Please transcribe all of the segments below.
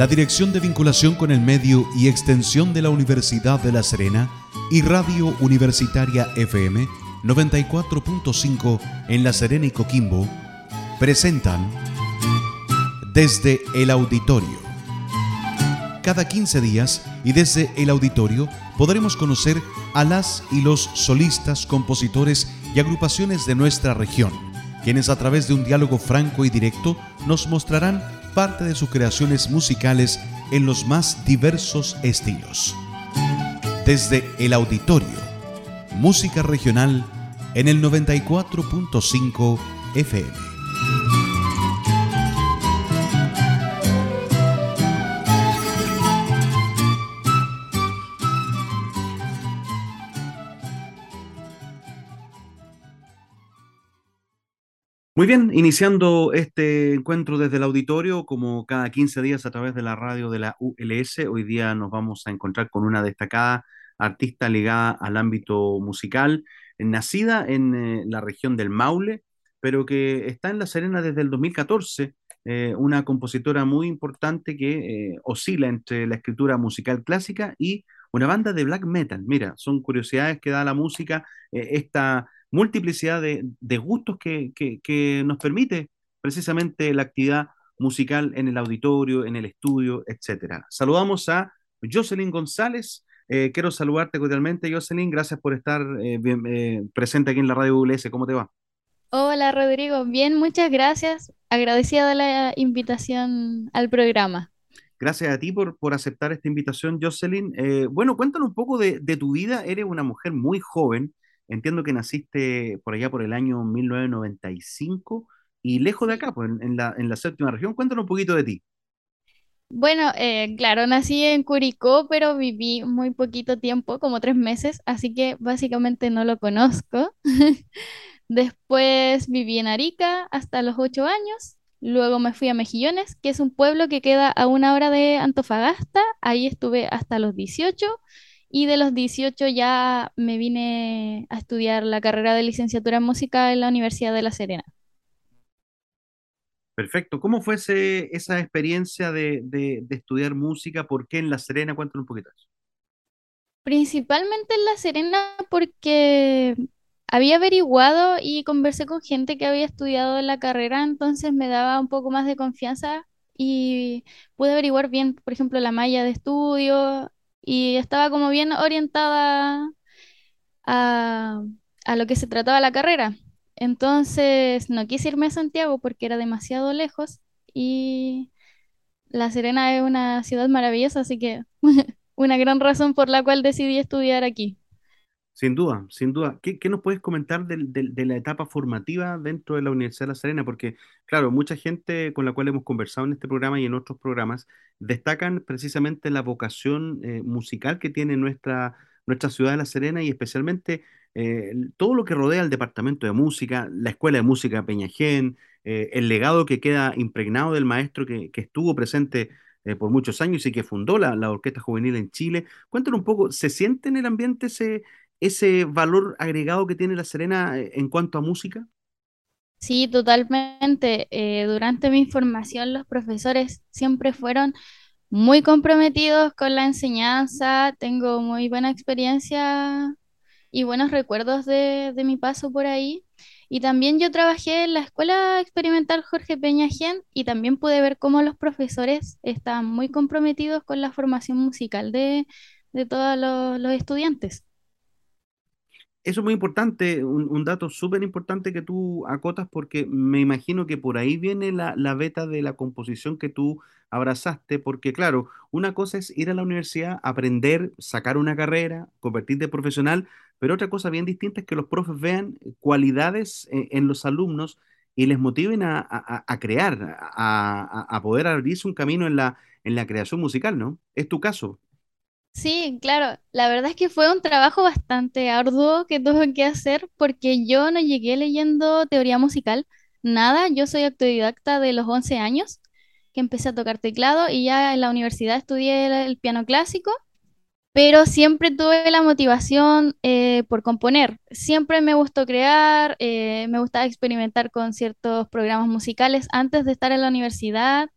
la Dirección de Vinculación con el Medio y Extensión de la Universidad de La Serena y Radio Universitaria FM 94.5 en La Serena y Coquimbo presentan Desde el Auditorio. Cada 15 días y desde el auditorio podremos conocer a las y los solistas, compositores y agrupaciones de nuestra región, quienes a través de un diálogo franco y directo nos mostrarán parte de sus creaciones musicales en los más diversos estilos. Desde el auditorio, música regional en el 94.5 FM. Muy bien, iniciando este encuentro desde el auditorio, como cada 15 días a través de la radio de la ULS, hoy día nos vamos a encontrar con una destacada artista ligada al ámbito musical, nacida en eh, la región del Maule, pero que está en La Serena desde el 2014, eh, una compositora muy importante que eh, oscila entre la escritura musical clásica y una banda de black metal. Mira, son curiosidades que da la música, esta multiplicidad de, gustos que, nos permite precisamente la actividad musical en el auditorio, en el estudio, etc. Saludamos a Jocelyn González. Eh, quiero saludarte cordialmente, Jocelyn. Gracias por estar eh, eh, presente aquí en la radio ULS. ¿Cómo te va? Hola, Rodrigo. Bien, muchas gracias. Agradecida de la invitación al programa. Gracias a ti por, por aceptar esta invitación, Jocelyn. bueno, cuéntanos un poco de, de, tu vida. Eres una mujer muy joven, Entiendo que naciste por allá por el año 1995 y lejos de acá, pues en, la, en la séptima región. Cuéntanos un poquito de ti. Bueno, eh, claro, nací en Curicó, pero viví muy poquito tiempo, como tres meses, así que básicamente no lo conozco. Después viví en Arica hasta los ocho años. Luego me fui a Mejillones, que es un pueblo que queda a una hora de Antofagasta. Ahí estuve hasta los 18 y de los 18 ya me vine a estudiar la carrera de licenciatura en música en la Universidad de La Serena. Perfecto. ¿Cómo fue esa experiencia de, estudiar música? ¿Por qué en La Serena? Cuéntanos un poquito eso. Principalmente en La Serena porque había averiguado y conversé con gente que había estudiado la carrera, entonces me daba un poco más de confianza y pude averiguar bien, por ejemplo, la malla de estudio, y estaba como bien orientada a, lo que se trataba la carrera. Entonces no quise irme a Santiago porque era demasiado lejos y La Serena es una ciudad maravillosa, así que una gran razón por la cual decidí estudiar aquí. Sin duda, sin duda. ¿Qué, nos puedes comentar de, la etapa formativa dentro de la Universidad de La Serena? Porque, claro, mucha gente con la cual hemos conversado en este programa y en otros programas destacan precisamente la vocación eh, musical que tiene nuestra, nuestra ciudad de La Serena y especialmente eh, todo lo que rodea al departamento de música, la Escuela de Música Peñajén, eh, el legado que queda impregnado del maestro que, estuvo presente por muchos años y que fundó la, la, Orquesta Juvenil en Chile. Cuéntanos un poco, ¿se siente en el ambiente ese, ese valor agregado que tiene La Serena eh, en cuanto a música? Sí, totalmente. Eh, durante mi formación los profesores siempre fueron muy comprometidos con la enseñanza. Tengo muy buena experiencia y buenos recuerdos de, mi paso por ahí. Y también yo trabajé en la Escuela Experimental Jorge Peña Gen y también pude ver cómo los profesores están muy comprometidos con la formación musical de, todos los estudiantes. Eso es muy importante, un, dato súper importante que tú acotas porque me imagino que por ahí viene la, la beta de la composición que tú abrazaste, porque claro, una cosa es ir a la universidad, aprender, sacar una carrera, convertirte en profesional, pero otra cosa bien distinta es que los profes vean cualidades en, en los alumnos y les motiven a, a, a crear, a, a, poder abrirse un camino en la, en la creación musical, ¿no? Es tu caso. Sí, claro, la verdad es que fue un trabajo bastante arduo que tuve que hacer porque yo no llegué leyendo teoría musical, nada, yo soy autodidacta de los 11 años, que empecé a tocar teclado y ya en la universidad estudié el, piano clásico, pero siempre tuve la motivación eh, por componer, siempre me gustó crear, eh, me gustaba experimentar con ciertos programas musicales antes de estar en la universidad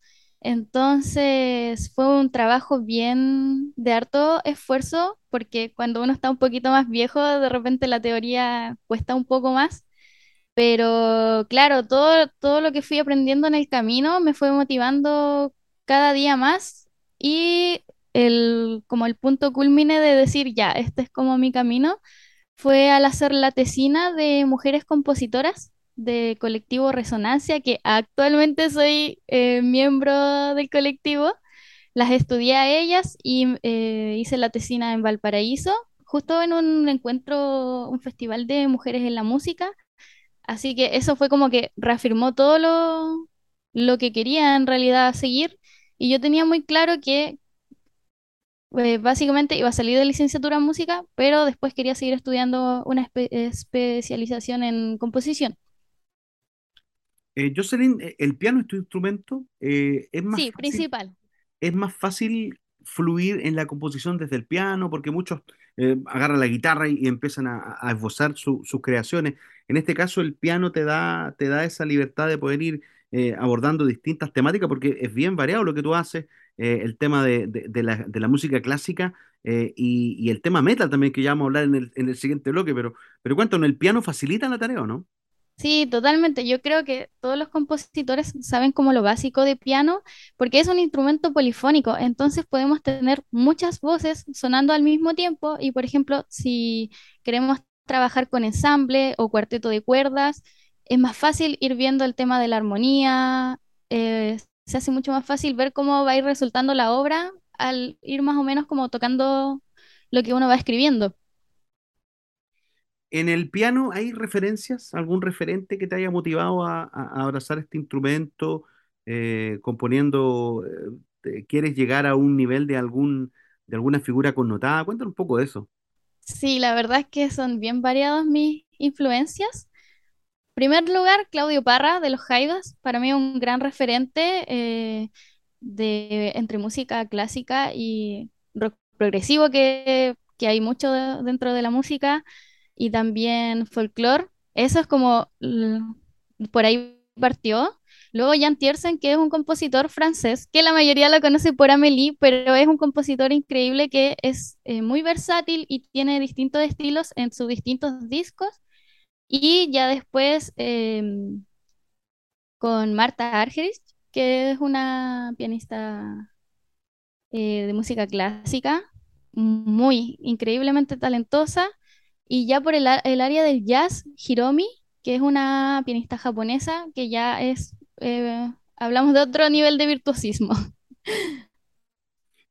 Entonces fue un trabajo bien de harto esfuerzo, porque cuando uno está un poquito más viejo, de repente la teoría cuesta un poco más. Pero claro, todo, todo lo que fui aprendiendo en el camino me fue motivando cada día más y el, como el punto culmine de decir, ya, este es como mi camino, fue al hacer la tesina de mujeres compositoras de colectivo Resonancia, que actualmente soy eh, miembro del colectivo. Las estudié a ellas y eh, hice la tesina en Valparaíso, justo en un encuentro, un festival de mujeres en la música. Así que eso fue como que reafirmó todo lo, lo que quería en realidad seguir. Y yo tenía muy claro que eh, básicamente iba a salir de licenciatura en música, pero después quería seguir estudiando una especialización en composición. Eh, Jocelyn, eh, ¿el piano es tu instrumento? Eh, ¿es más Sí, fácil, principal. es más fácil fluir en la composición desde el piano? Porque muchos eh, agarran la guitarra y, y empiezan a, a esbozar su- sus creaciones. En este caso, el piano te da, te da esa libertad de poder ir eh, abordando distintas temáticas, porque es bien variado lo que tú haces, eh, el tema de, de- de la, de la música clásica eh, y, y el tema metal también, que ya vamos a hablar en el, en el siguiente bloque, pero, pero cuéntanos, ¿el piano facilita la tarea o no? Sí, totalmente. Yo creo que todos los compositores saben como lo básico de piano, porque es un instrumento polifónico, entonces podemos tener muchas voces sonando al mismo tiempo y, por ejemplo, si queremos trabajar con ensamble o cuarteto de cuerdas, es más fácil ir viendo el tema de la armonía, eh, se hace mucho más fácil ver cómo va a ir resultando la obra al ir más o menos como tocando lo que uno va escribiendo. En el piano, ¿hay referencias? ¿Algún referente que te haya motivado a, abrazar este instrumento, eh, componiendo? eh, te- ¿quieres llegar a un nivel de algún, de alguna figura connotada? Cuéntame un poco de eso. Sí, la verdad es que son bien variados mis influencias. Primer lugar, Claudio Parra de los Jaivas, para mí un gran referente eh, de, entre música clásica y rock progresivo, que, que hay mucho de- dentro de la música, y también folclore. Eso es como por ahí partió. Luego Jan Tiersen, que es un compositor francés, que la mayoría lo conoce por Amélie, pero es un compositor increíble que es eh, muy versátil y tiene distintos estilos en sus distintos discos. Y ya después em, con Marta Argerich, que es una pianista eh, de música clásica, muy increíblemente talentosa. Y ya por el, el área del jazz, Hiromi, que es una pianista japonesa, que ya es, eh, hablamos de otro nivel de virtuosismo.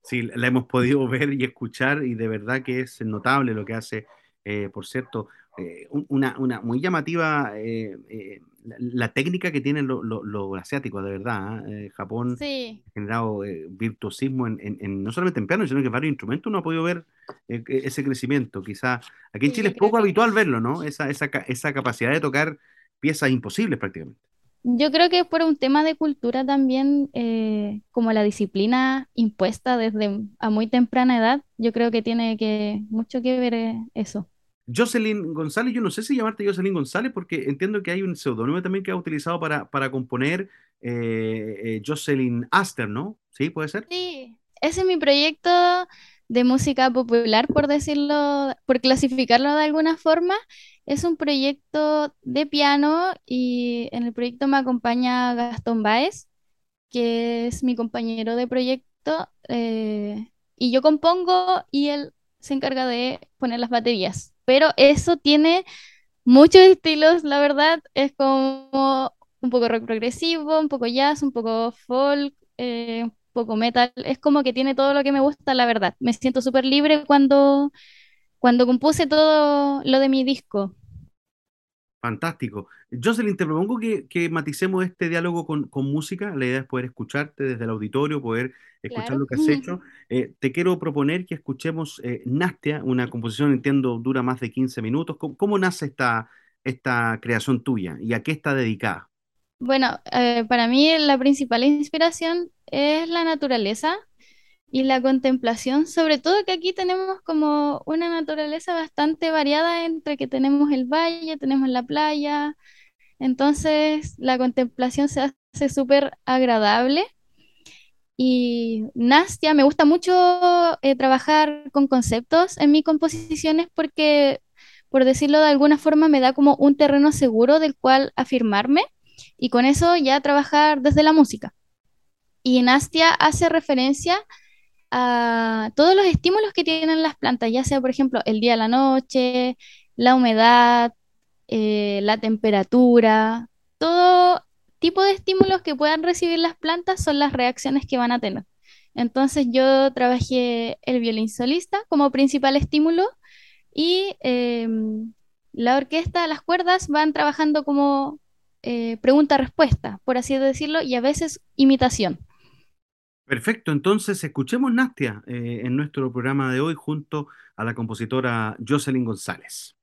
Sí, la hemos podido ver y escuchar y de verdad que es notable lo que hace, eh, por cierto, eh, un- una, una muy llamativa eh, eh, la, la técnica que tienen lo- lo- los asiáticos, de verdad. Japón Sí, ha generado virtuosismo en, en- en- no solamente en piano, sino que en varios instrumentos uno ha podido ver ese crecimiento. Quizá aquí en sí, Chile es poco que habitual verlo, ¿no? Esa, esa, esa capacidad de tocar piezas imposibles prácticamente. Yo creo que por un tema de cultura también, eh, como la disciplina impuesta desde a muy temprana edad, yo creo que tiene que mucho que ver eso. Jocelyn González, yo no sé si llamarte Jocelyn González porque entiendo que hay un seudónimo también que ha utilizado para, para componer eh, eh, Jocelyn Aster, ¿no? ¿Sí? ¿Puede ser? Sí, ese es mi proyecto de música popular, por decirlo, por clasificarlo de alguna forma. Es un proyecto de piano y en el proyecto me acompaña Gastón Báez, que es mi compañero de proyecto, eh, y yo compongo y él se encarga de poner las baterías. Pero eso tiene muchos estilos, la verdad, es como un poco rock progresivo, un poco jazz, un poco folk, eh, un poco metal, es como que tiene todo lo que me gusta, la verdad. Me siento súper libre cuando, cuando compuse todo lo de mi disco. Fantástico. Jocelyn, te propongo que, que maticemos este diálogo con, con música. La idea es poder escucharte desde el auditorio, poder escuchar Claro. lo que has hecho. Eh, te quiero proponer que escuchemos eh, Nastia, una composición, entiendo, dura más de 15 minutos. ¿Cómo, cómo nace esta, esta creación tuya y a qué está dedicada? Bueno, eh, para mí la principal inspiración es la naturaleza y la contemplación, sobre todo que aquí tenemos como una naturaleza bastante variada entre que tenemos el valle, tenemos la playa, entonces la contemplación se hace súper agradable Y Nastia, me gusta mucho eh, trabajar con conceptos en mis composiciones porque, por decirlo de alguna forma, me da como un terreno seguro del cual afirmarme y con eso ya trabajar desde la música. Y Nastia hace referencia todos los estímulos que tienen las plantas, ya sea, por ejemplo, el día, la noche, la humedad, eh, la temperatura, todo tipo de estímulos que puedan recibir las plantas son las reacciones que van a tener. Entonces yo trabajé el violín solista como principal estímulo y em, la orquesta, las cuerdas van trabajando como eh, pregunta-respuesta, por así decirlo, y a veces imitación. Perfecto, entonces escuchemos Nastia eh, en nuestro programa de hoy junto a la compositora Jocelyn González.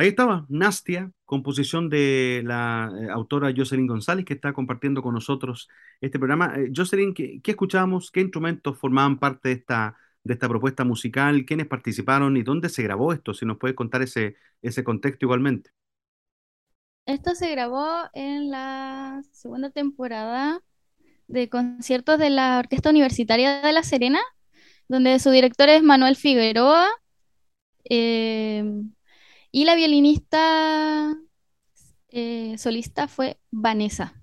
Ahí estaba, Nastia, composición de la eh, autora Jocelyn González, que está compartiendo con nosotros este programa. Eh, Jocelyn, ¿qué, qué escuchamos? ¿Qué instrumentos formaban parte de esta, de esta propuesta musical? ¿Quiénes participaron y dónde se grabó esto? Si nos puedes contar ese, ese contexto igualmente. Esto se grabó en la segunda temporada de conciertos de la Orquesta Universitaria de La Serena, donde su director es Manuel Figueroa. eh, y la violinista eh, solista fue Vanessa.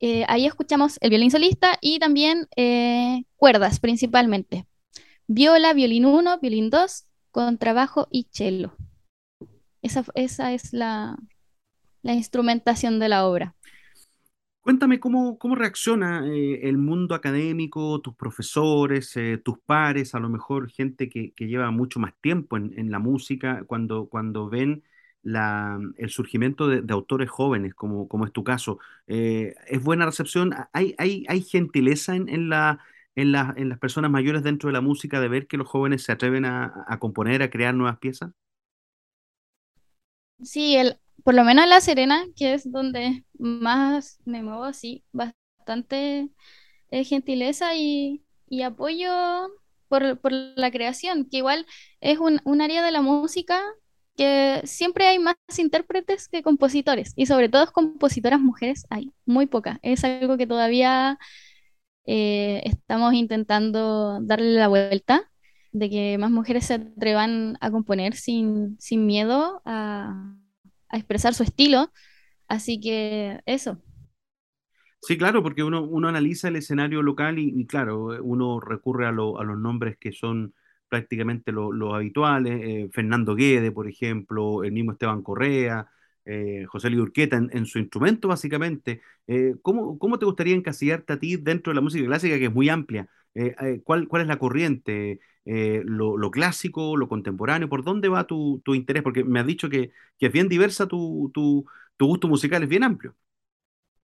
Eh, ahí escuchamos el violín solista y también eh, cuerdas principalmente. Viola, violín 1, violín 2, contrabajo y cello. Esa, esa es la, la instrumentación de la obra. Cuéntame cómo, cómo reacciona eh, el mundo académico, tus profesores, eh, tus pares, a lo mejor gente que, lleva mucho más tiempo en, la música, cuando, cuando ven el surgimiento de, autores jóvenes, como, como es tu caso. Eh, ¿es buena recepción? ¿Hay, hay, gentileza en, en la- en las personas mayores dentro de la música de ver que los jóvenes se atreven a, a componer, a crear nuevas piezas? Sí, el, por lo menos en La Serena, que es donde más me muevo, sí, bastante eh, gentileza y, y apoyo por, por la creación, que igual es un, un área de la música que siempre hay más intérpretes que compositores, y sobre todo compositoras mujeres hay muy pocas. Es algo que todavía eh, estamos intentando darle la vuelta, de que más mujeres se atrevan a componer sin, sin miedo a, a expresar su estilo. Así que eso. Sí, claro, porque uno, uno analiza el escenario local y, claro, uno recurre a, lo- a los nombres que son prácticamente lo- los habituales, eh, Fernando Guede, por ejemplo, el mismo Esteban Correa, eh, José Luis Urqueta en, su instrumento básicamente. Eh, ¿cómo, cómo te gustaría encasillarte a ti dentro de la música clásica que es muy amplia? Eh, ¿cuál, cuál es la corriente? Lo, lo clásico, lo contemporáneo? ¿Por dónde va tu, tu interés? Porque me has dicho que, que es bien diversa tu, tu, tu gusto musical, es bien amplio.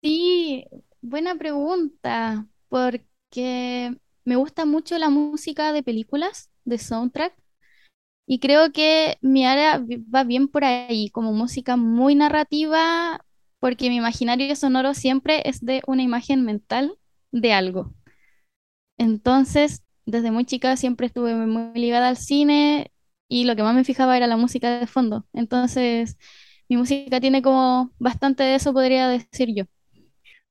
Sí, buena pregunta, porque me gusta mucho la música de películas, de soundtrack, y creo que mi área va bien por ahí, como música muy narrativa, porque mi imaginario sonoro siempre es de una imagen mental de algo. Entonces, desde muy chica siempre estuve muy ligada al cine y lo que más me fijaba era la música de fondo. Entonces, mi música tiene como bastante de eso, podría decir yo.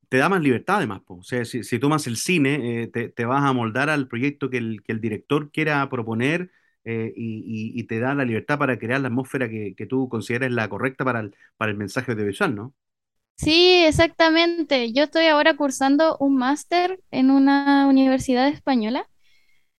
te da más libertad además, po. O sea, si, si tomas el cine, eh, te, te vas a moldar al proyecto que el, que el director quiera proponer eh, y, te da la libertad para crear la atmósfera que, que tú consideres la correcta para el, para el mensaje audiovisual, ¿no? Sí, exactamente. Yo estoy ahora cursando un máster en una universidad española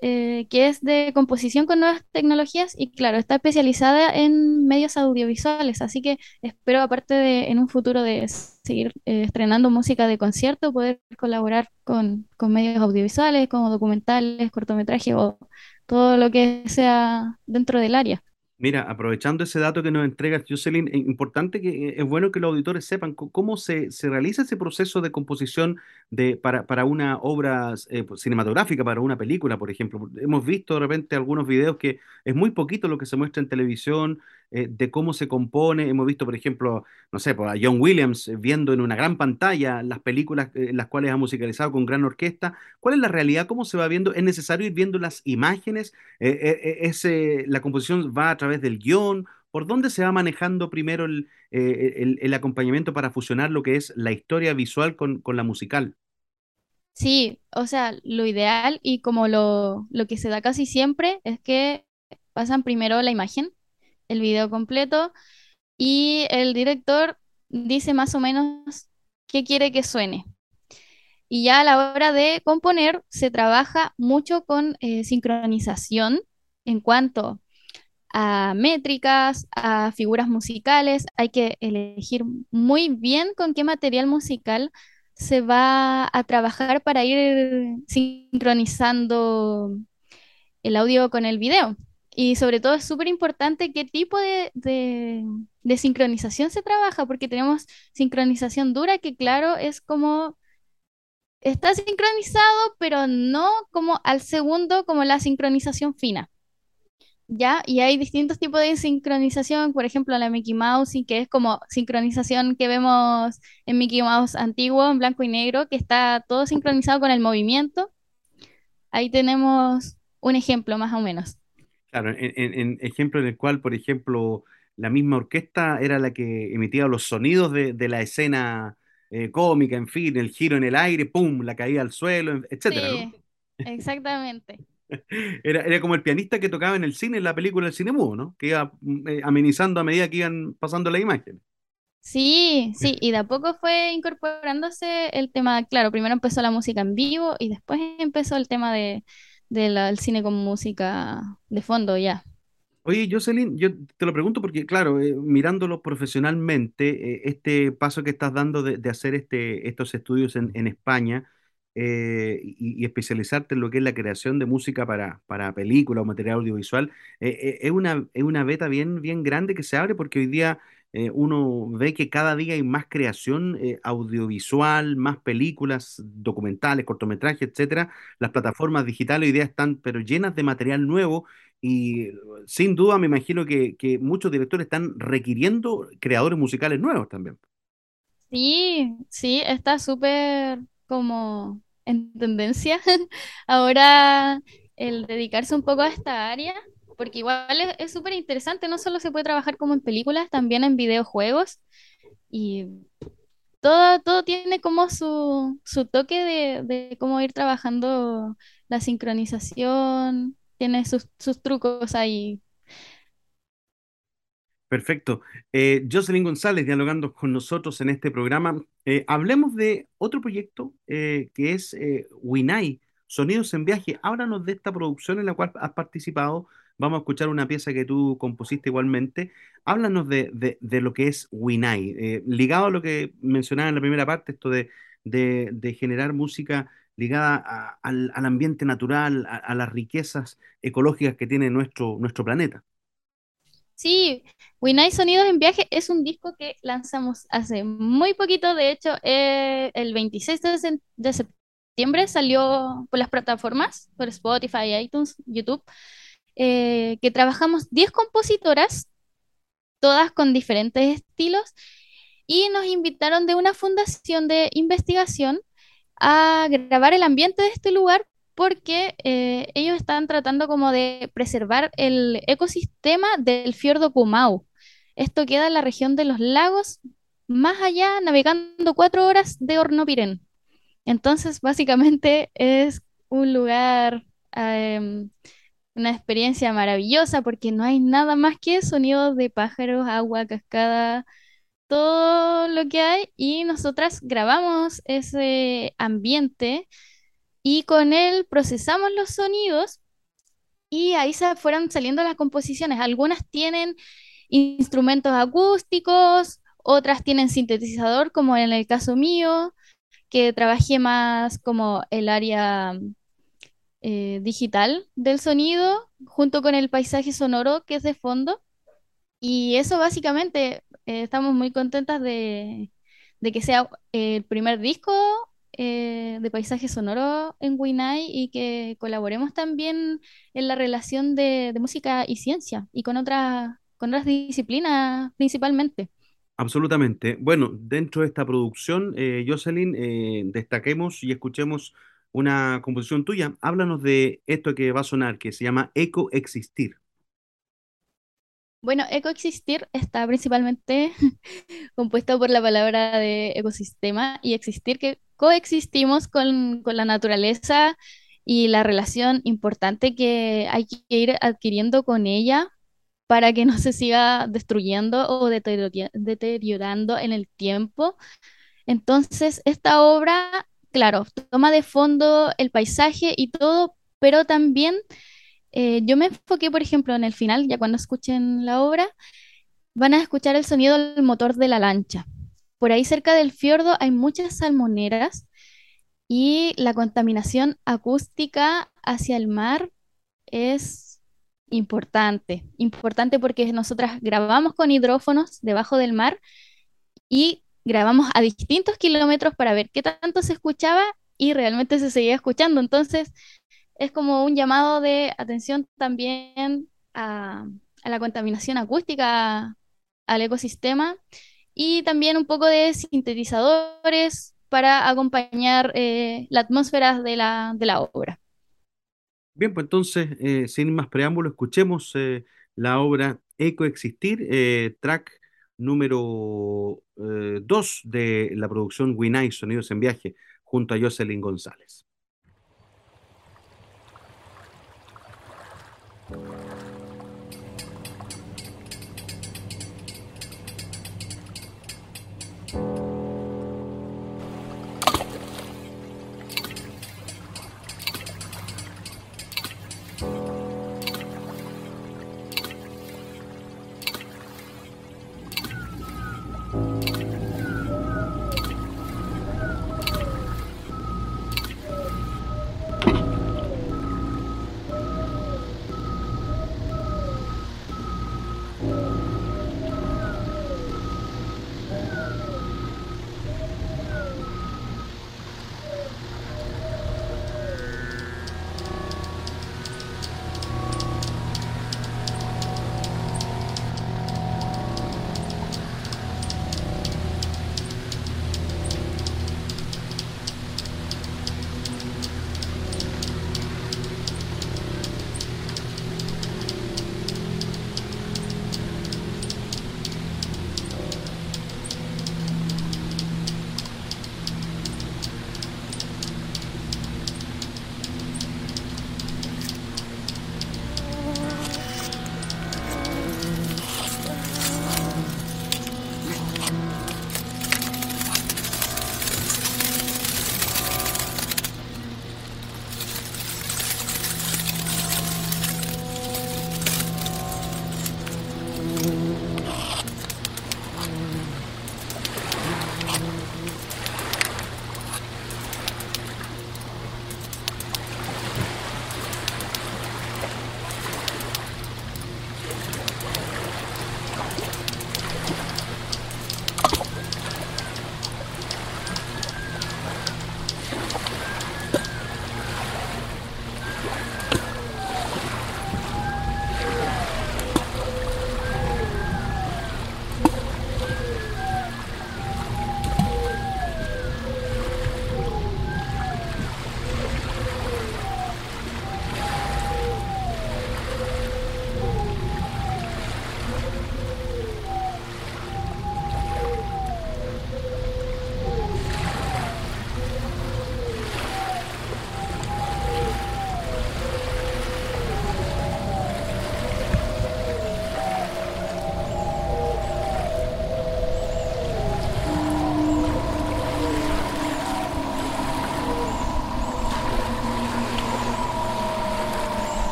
eh, que es de composición con nuevas tecnologías y claro, está especializada en medios audiovisuales, así que espero aparte de en un futuro de seguir eh, estrenando música de concierto, poder colaborar con, con medios audiovisuales como documentales, cortometrajes o todo lo que sea dentro del área. Mira, aprovechando ese dato que nos entregas, Jocelyn, es importante que eh, es bueno que los auditores sepan cómo se, se realiza ese proceso de composición de, para, para una obra eh, pues, cinematográfica, para una película, por ejemplo. Hemos visto de repente algunos videos que es muy poquito lo que se muestra en televisión, eh, de cómo se compone. Hemos visto, por ejemplo, no sé, pues, a John Williams eh, viendo en una gran pantalla las películas eh, las cuales ha musicalizado con gran orquesta. ¿Cuál es la realidad? ¿Cómo se va viendo? ¿Es necesario ir viendo las imágenes? Eh, eh, eh, ese- la composición va a través del guion. ¿Por dónde se va manejando primero el, eh, el- el acompañamiento para fusionar lo que es la historia visual con, con la musical? Sí, o sea, lo ideal y como lo, lo que se da casi siempre es que pasan primero la imagen, el video completo, y el director dice más o menos qué quiere que suene. Y ya a la hora de componer se trabaja mucho con eh, sincronización en cuanto a métricas, a figuras musicales. Hay que elegir muy bien con qué material musical se va a trabajar para ir sincronizando el audio con el video. Y sobre todo es súper importante qué tipo de, de, de sincronización se trabaja, porque tenemos sincronización dura, que claro, es como está sincronizado, pero no como al segundo, como la sincronización fina. ¿Ya? Y hay distintos tipos de sincronización, por ejemplo, la Mickey Mouse, y que es como sincronización que vemos en Mickey Mouse antiguo, en blanco y negro, que está todo sincronizado con el movimiento. Ahí tenemos un ejemplo más o menos. Claro, en, ejemplo en el cual, por ejemplo, la misma orquesta era la que emitía los sonidos de, de la escena eh, cómica, en fin, el giro en el aire, ¡pum!, la caída al suelo, etcétera, ¿no? Sí, exactamente. Era, era como el pianista que tocaba en el cine, en la película El Cine Mudo, ¿no? Que iba mm, eh, amenizando a medida que iban pasando las imágenes. Sí, sí, y de a poco fue incorporándose el tema, claro, primero empezó la música en vivo y después empezó el tema de, de la- el cine con música de fondo ya. Oye, Jocelyn, yo te lo pregunto porque, claro, eh, mirándolo profesionalmente, eh, este paso que estás dando de, de hacer este, estos estudios en, en España eh, y, especializarte en lo que es la creación de música para, para película o material audiovisual, eh, eh, es una, es una beta bien, bien grande que se abre porque hoy día uno ve que cada día hay más creación audiovisual, más películas, documentales, cortometrajes, etcétera. Las plataformas digitales hoy día están pero llenas de material nuevo. Y sin duda me imagino que, que muchos directores están requiriendo creadores musicales nuevos también. Sí, sí, está súper como en tendencia ahora el dedicarse un poco a esta área, porque igual es súper interesante, no solo se puede trabajar como en películas, también en videojuegos y todo, todo tiene como su, su toque de, de cómo ir trabajando la sincronización, tiene sus, sus trucos ahí. Perfecto. Eh, Jocelyn González dialogando con nosotros en este programa. Eh, hablemos de otro proyecto eh, que es eh, Winai, Sonidos en Viaje. Háblanos de esta producción en la cual has participado. Vamos a escuchar una pieza que tú compusiste igualmente. Háblanos de, de- lo que es Winai, ligado a lo que mencionaba en la primera parte, esto de, de- generar música ligada al, al ambiente natural, a, a las riquezas ecológicas que tiene nuestro, nuestro planeta. Sí, Winay Sonidos en Viaje es un disco que lanzamos hace muy poquito, de hecho, eh, el 26 de, se- de septiembre salió por las plataformas, por Spotify, iTunes, YouTube, eh, que trabajamos 10 compositoras, todas con diferentes estilos, y nos invitaron de una fundación de investigación a grabar el ambiente de este lugar porque eh, ellos están tratando como de preservar el ecosistema del fiordo Kumau. Esto queda en la región de los lagos, más allá, navegando cuatro horas de Hornopiren. Entonces, básicamente es un lugar, em, una experiencia maravillosa porque no hay nada más que sonidos de pájaros, agua, cascada, todo lo que hay y nosotras grabamos ese ambiente y con él procesamos los sonidos y ahí se fueron saliendo las composiciones. Algunas tienen instrumentos acústicos, otras tienen sintetizador, como en el caso mío, que trabajé más como el área eh, digital del sonido, junto con el paisaje sonoro que es de fondo. Y eso básicamente, eh, estamos muy contentas de, que sea eh, el primer disco eh, de paisaje sonoro en Winai y que colaboremos también en la relación de, de música y ciencia y con otras, con otras disciplinas principalmente. Absolutamente. Bueno, dentro de esta producción, eh, Jocelyn, eh, destaquemos y escuchemos una composición tuya. Háblanos de esto que va a sonar, que se llama Eco Existir. Bueno, ecoexistir está principalmente compuesto por la palabra de ecosistema y existir, que coexistimos con, con la naturaleza y la relación importante que hay que ir adquiriendo con ella para que no se siga destruyendo o deteriorando en el tiempo. Entonces, esta obra, claro, toma de fondo el paisaje y todo, pero también eh, yo me enfoqué, por ejemplo, en el final, ya cuando escuchen la obra, van a escuchar el sonido del motor de la lancha. Por ahí cerca del fiordo hay muchas salmoneras y la contaminación acústica hacia el mar es importante. Importante porque nosotras grabamos con hidrófonos debajo del mar y grabamos a distintos kilómetros para ver qué tanto se escuchaba y realmente se seguía escuchando. Entonces, es como un llamado de atención también a, la contaminación acústica, al ecosistema y también un poco de sintetizadores para acompañar eh, la atmósfera de la, obra. Bien, pues entonces, eh, sin más preámbulo, escuchemos eh, la obra Eco Existir, eh, track número 2 de la producción Winai Sonidos en Viaje, junto a Jocelyn González. Thank you.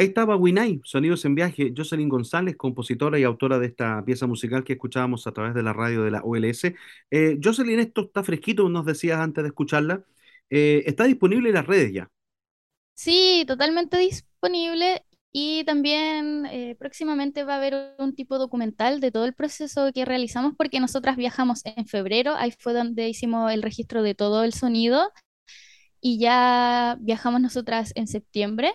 Ahí estaba Winay, Sonidos en Viaje, Jocelyn González, compositora y autora de esta pieza musical que escuchábamos a través de la radio de la OLS. Eh, Jocelyn, esto está fresquito, nos decías antes de escucharla. Eh, está disponible en las redes ya. Sí, totalmente disponible y también eh, próximamente va a haber un tipo documental de todo el proceso que realizamos porque nosotras viajamos en febrero, ahí fue donde hicimos el registro de todo el sonido y ya viajamos nosotras en septiembre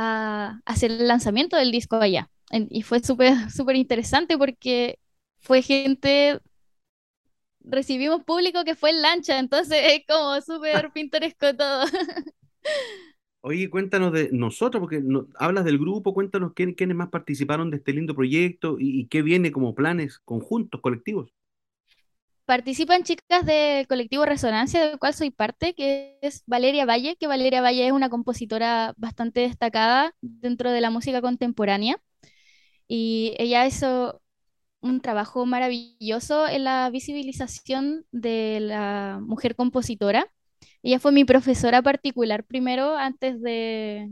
a, hacer el lanzamiento del disco allá. Y fue súper, súper interesante porque fue gente, recibimos público que fue en lancha, entonces es como súper pintoresco todo. Oye, cuéntanos de nosotros, porque no- hablas del grupo, cuéntanos quién- quiénes más participaron de este lindo proyecto y, y qué viene como planes conjuntos, colectivos. Participan chicas del colectivo Resonancia, del cual soy parte, que es Valeria Valle, que Valeria Valle es una compositora bastante destacada dentro de la música contemporánea. Y ella hizo un trabajo maravilloso en la visibilización de la mujer compositora. Ella fue mi profesora particular primero, antes de,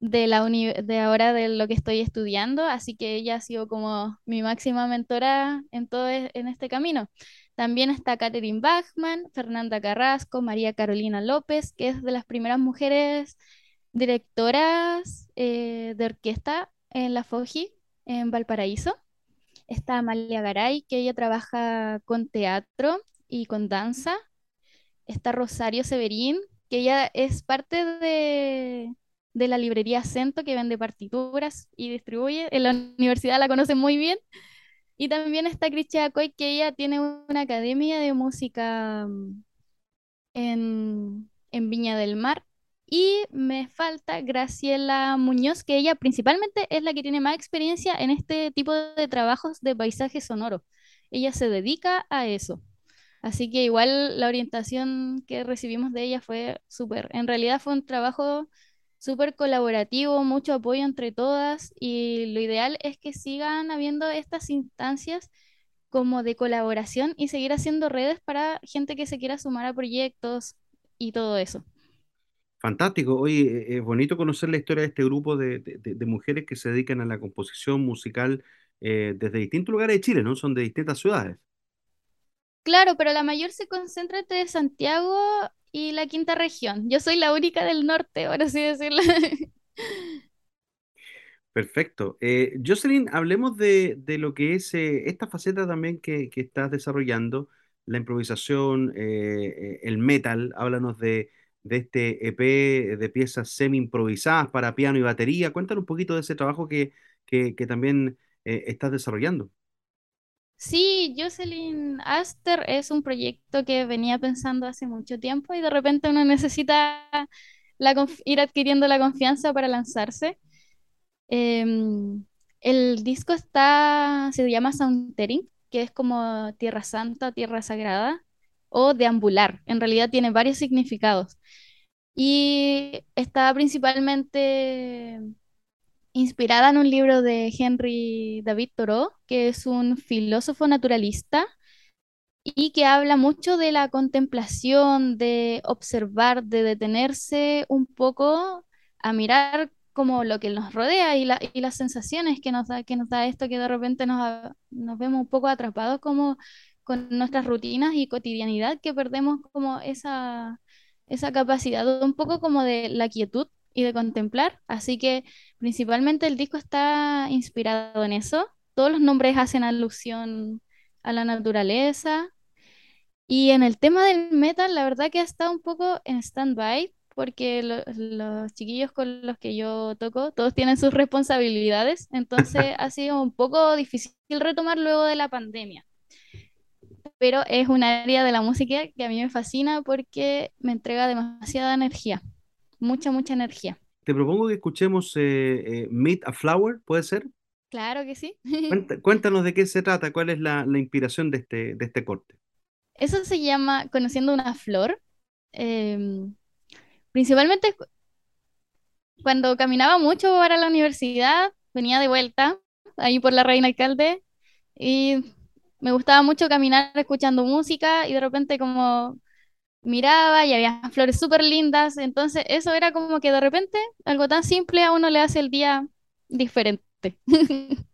de la uni- de ahora de lo que estoy estudiando, así que ella ha sido como mi máxima mentora en todo e- en este camino. También está Catherine Bachman, Fernanda Carrasco, María Carolina López, que es de las primeras mujeres directoras eh, de orquesta en la FOGI, en Valparaíso. Está Amalia Garay, que ella trabaja con teatro y con danza. Está Rosario Severín, que ella es parte de, de la librería Acento, que vende partituras y distribuye. En la universidad la conocen muy bien. Y también está Cristia Coy, que ella tiene una academia de música mm, en, en Viña del Mar. Y me falta Graciela Muñoz, que ella principalmente es la que tiene más experiencia en este tipo de trabajos de paisaje sonoro. Ella se dedica a eso. Así que igual la orientación que recibimos de ella fue súper. En realidad fue un trabajo súper colaborativo, mucho apoyo entre todas y lo ideal es que sigan habiendo estas instancias como de colaboración y seguir haciendo redes para gente que se quiera sumar a proyectos y todo eso. Fantástico. Oye, eh, es bonito conocer la historia de este grupo de, de- de- de mujeres que se dedican a la composición musical eh, desde distintos lugares de Chile, ¿no? Son de distintas ciudades. Claro, pero la mayor se concentra entre Santiago y la quinta región. Yo soy la única del norte, por así decirlo. Perfecto. Eh, Jocelyn, hablemos de, de lo que es eh, esta faceta también que, que estás desarrollando, la improvisación, eh, eh, el metal. Háblanos de, de este EP de piezas semi improvisadas para piano y batería. Cuéntanos un poquito de ese trabajo que, que, también estás desarrollando. Sí, Jocelyn Aster es un proyecto que venía pensando hace mucho tiempo y de repente uno necesita ir adquiriendo la confianza para lanzarse. Em, el disco está, se llama Sauntering, que es como Tierra Santa, Tierra Sagrada, o deambular. En realidad tiene varios significados. Y está principalmente inspirada en un libro de Henry David Thoreau, que es un filósofo naturalista y que habla mucho de la contemplación, de observar, de detenerse un poco a mirar como lo que nos rodea y, la- y las sensaciones que nos da, que nos da esto, que de repente nos, nos vemos un poco atrapados como con nuestras rutinas y cotidianidad, que perdemos como esa, esa capacidad un poco como de la quietud y de contemplar. Así que principalmente el disco está inspirado en eso. Todos los nombres hacen alusión a la naturaleza y en el tema del metal, la verdad que ha estado un poco en stand-by, porque lo- los chiquillos con los que yo toco, todos tienen sus responsabilidades, entonces ha sido un poco difícil retomar luego de la pandemia. Pero es un área de la música que a mí me fascina porque me entrega demasiada energía, mucha, mucha energía. Te propongo que escuchemos eh, eh, Meet a Flower, ¿puede ser? Claro que sí. Cuéntanos de qué se trata, cuál es la, la inspiración de este, de este corte. Eso se llama Conociendo una flor. Em, principalmente Cuando caminaba mucho para la universidad, venía de vuelta, ahí por la Reina Alcalde, y me gustaba mucho caminar escuchando música y de repente como miraba y había flores súper lindas. Entonces, eso era como que de repente algo tan simple a uno le hace el día diferente.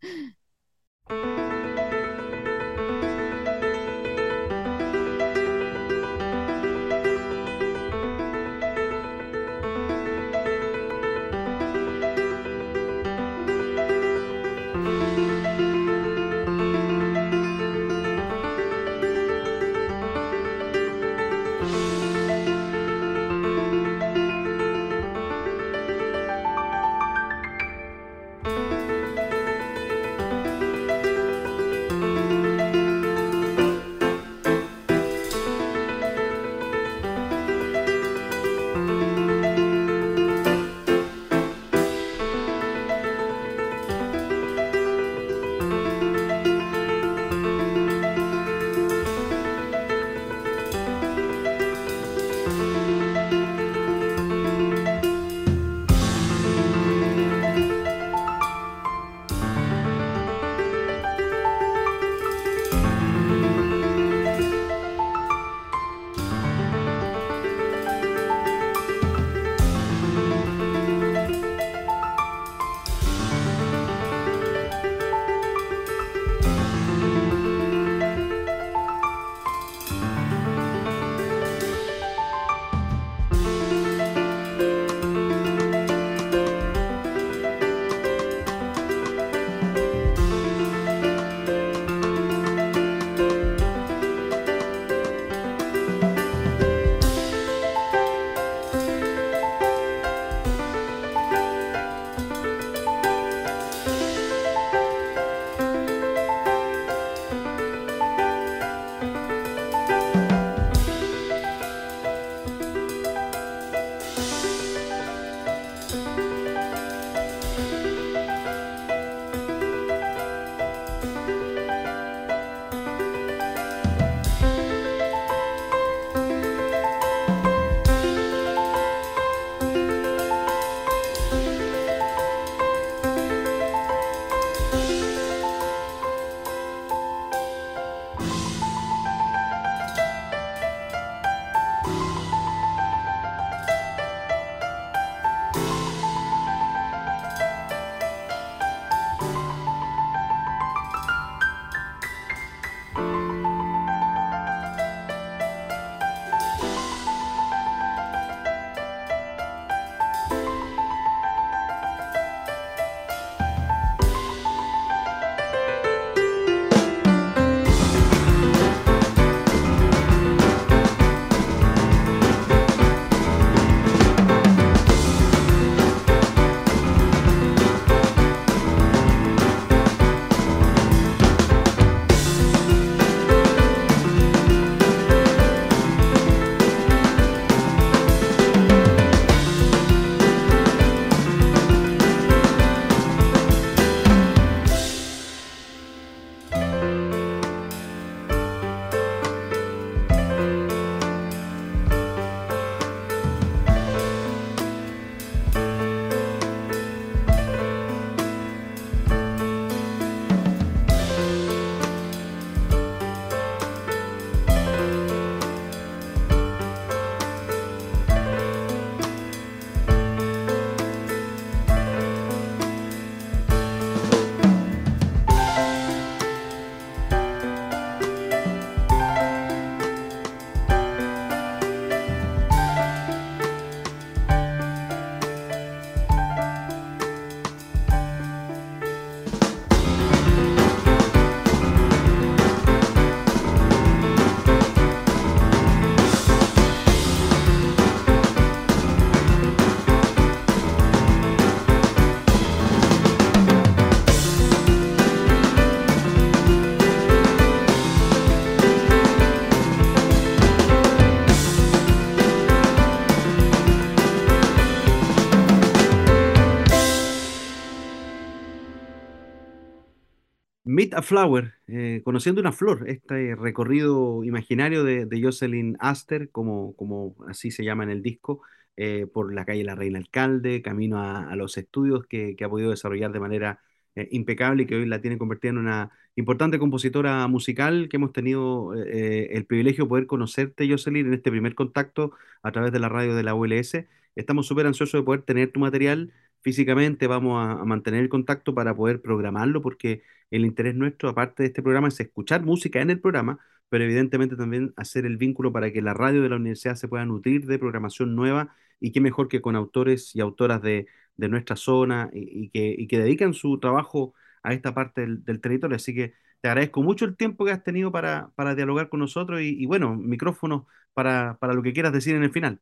Flower, eh, conociendo una flor, este recorrido imaginario de, de Jocelyn Astor, como, como así se llama en el disco, eh, por la calle La Reina Alcalde, camino a, los estudios que, que ha podido desarrollar de manera eh, impecable y que hoy la tiene convertida en una importante compositora musical que hemos tenido el privilegio de poder conocerte, Jocelyn, en este primer contacto a través de la radio de la ULS. Estamos súper ansiosos de poder tener tu material físicamente, vamos a, mantener el contacto para poder programarlo, porque el interés nuestro, aparte de este programa, es escuchar música en el programa, pero evidentemente también hacer el vínculo para que la radio de la universidad se pueda nutrir de programación nueva y qué mejor que con autores y autoras de, de nuestra zona y, que, y, que, dedican su trabajo a esta parte del, territorio. Así que te agradezco mucho el tiempo que has tenido para, para dialogar con nosotros y, y bueno, micrófonos para, para lo que quieras decir en el final.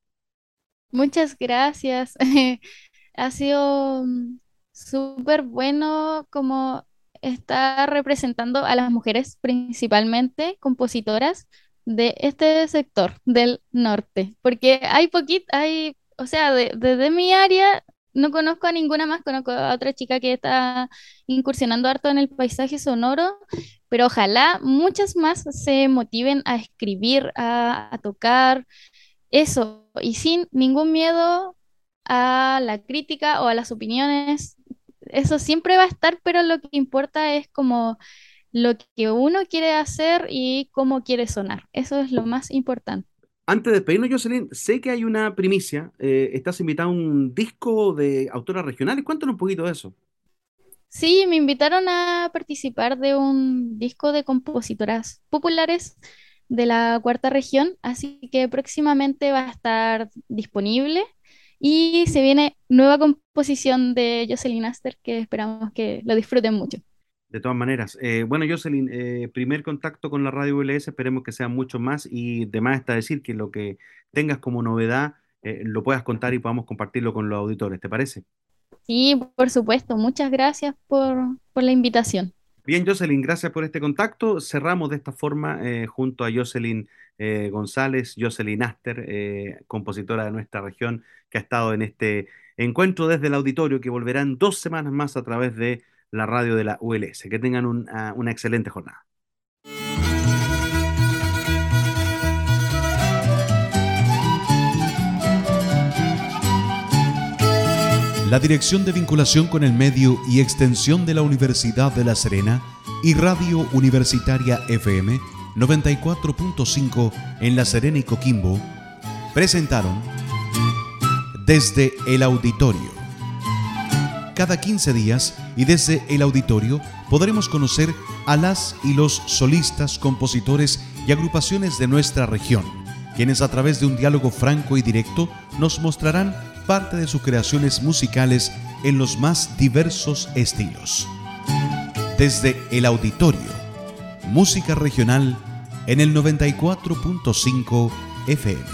Muchas gracias. ha sido mm, súper bueno como estar representando a las mujeres, principalmente compositoras de este sector del norte, porque hay poquito, hay, o sea, desde de, mi área no conozco a ninguna más, conozco a otra chica que está incursionando harto en el paisaje sonoro, pero ojalá muchas más se motiven a escribir, a tocar, eso, y sin ningún miedo a la crítica o a las opiniones. Eso siempre va a estar, pero lo que importa es como lo que uno quiere hacer y cómo quiere sonar. Eso es lo más importante. Antes de despedirnos, Jocelyn, sé que hay una primicia. Eh, estás invitada a un disco de autoras regionales. Cuéntanos un poquito de eso. Sí, me invitaron a participar de un disco de compositoras populares de la cuarta región, así que próximamente va a estar disponible y se viene nueva composición de Jocelyn Aster que esperamos que lo disfruten mucho. De todas maneras, eh, bueno, Jocelyn, eh, primer contacto con la radio ULS, esperemos que sea mucho más y de más está decir que lo que tengas como novedad eh, lo puedas contar y podamos compartirlo con los auditores, ¿te parece? Sí, por supuesto. Muchas gracias por, por la invitación. Bien, Jocelyn, gracias por este contacto. Cerramos de esta forma junto a Jocelyn eh, González, Jocelyn Aster, eh, compositora de nuestra región, que ha estado en este encuentro desde el auditorio, que volverán dos semanas más a través de la radio de la ULS. Que tengan uh, una excelente jornada. La Dirección de Vinculación con el Medio y Extensión de la Universidad de La Serena y Radio Universitaria FM 94.5 en La Serena y Coquimbo presentaron Desde el Auditorio. Cada 15 días y desde el auditorio podremos conocer a las y los solistas, compositores y agrupaciones de nuestra región, quienes a través de un diálogo franco y directo nos mostrarán parte de sus creaciones musicales en los más diversos estilos. Desde el auditorio, música regional en el 94.5 FM.